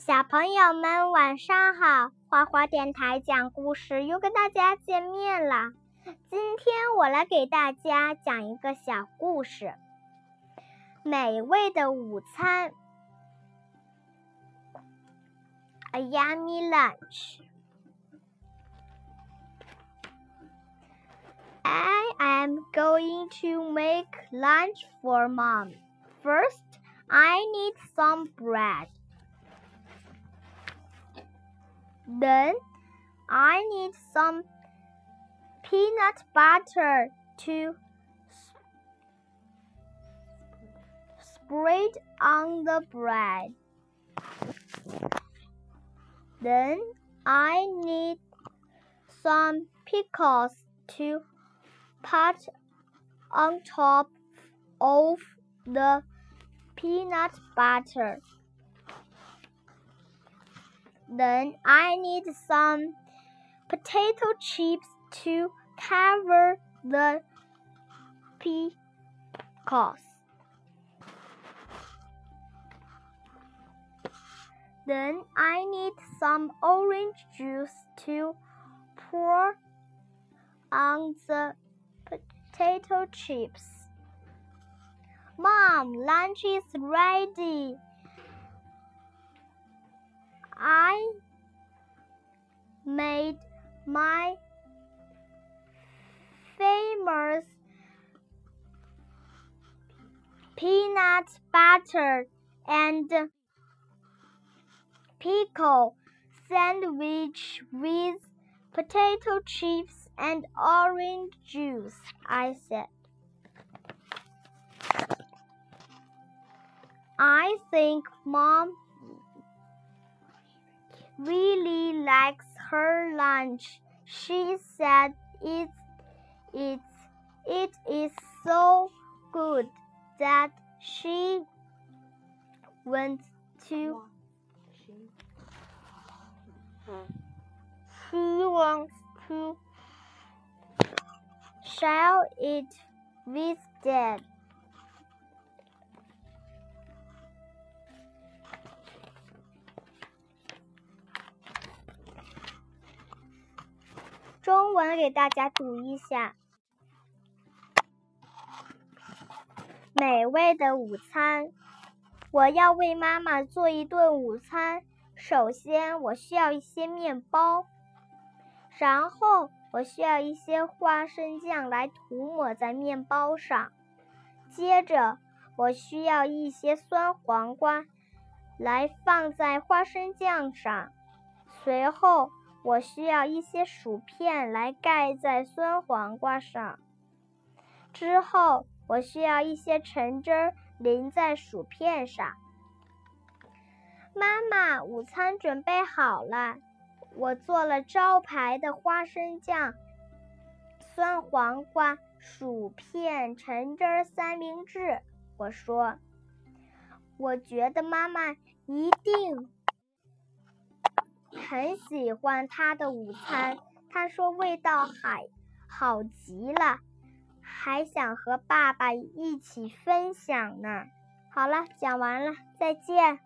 小朋友们晚上好，花花电台讲故事又跟大家见面了。今天我来给大家讲一个小故事，美味的午餐，A yummy lunch。I am going to make lunch for mom. First, I need some bread. Then I need some peanut butter to spread on the bread. Then I need some pickles to put on top of the peanut butter. Then I need some potato chips to cover the pickles. Then I need some orange juice to pour on the potato chips. Mom, lunch is ready. My famous peanut butter and pickle sandwich with potato chips and orange juice, I said. I think mom really likes her lunch. She said it's it's it is so good that she went to she wants to share it with dad. 中文给大家读一下：美味的午餐。我要为妈妈做一顿午餐。首先，我需要一些面包，然后我需要一些花生酱来涂抹在面包上。接着，我需要一些酸黄瓜来放在花生酱上。随后，我需要一些薯片来盖在酸黄瓜上，之后我需要一些橙汁儿淋在薯片上。妈妈，午餐准备好了，我做了招牌的花生酱、酸黄瓜、薯片、橙汁儿三明治。我说，我觉得妈妈一定。很喜欢他的午餐，他说味道好好极了，还想和爸爸一起分享呢。好了，讲完了，再见。